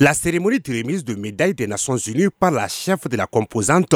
La cérémonie de remise de médailles des Nations Unies par la chef de la composante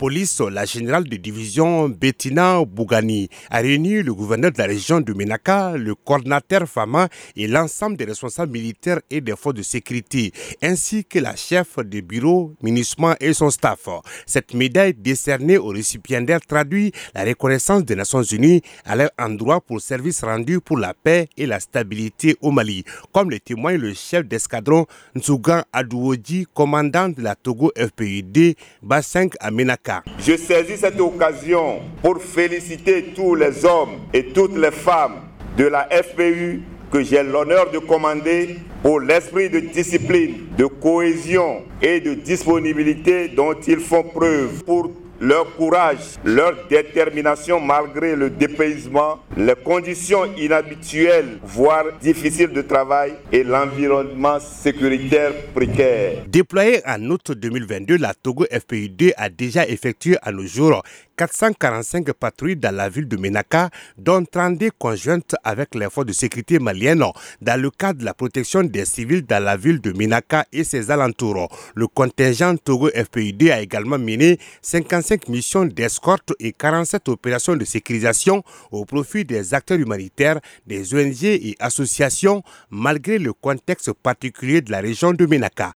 police, la générale de division Bettina Bougani a réuni le gouverneur de la région de Menaka, le coordinateur FAMA et l'ensemble des responsables militaires et des forces de sécurité, ainsi que la chef du bureau, ministère et son staff. Cette médaille décernée aux récipiendaires traduit la reconnaissance des Nations Unies à leur endroit pour service rendu pour la paix et la stabilité au Mali, comme le témoigne le chef d'escadron Nzougan Adouodi, commandant de la Togo FPUD, Bassin à Menaka. Je saisis cette occasion pour féliciter tous les hommes et toutes les femmes de la FPU que j'ai l'honneur de commander pour l'esprit de discipline, de cohésion et de disponibilité dont ils font preuve pour leur courage, leur détermination malgré le dépaysement, les conditions inhabituelles, voire difficiles de travail et l'environnement sécuritaire précaire. Déployé en août 2022, la Togo FPUD a déjà effectué à nos jours 445 patrouilles dans la ville de Menaka, dont 32 conjointes avec les forces de sécurité maliennes dans le cadre de la protection des civils dans la ville de Menaka et ses alentours. Le contingent Togo FPUD a également mené 55 missions d'escorte et 47 opérations de sécurisation au profit des acteurs humanitaires, des ONG et associations, malgré le contexte particulier de la région de Menaka.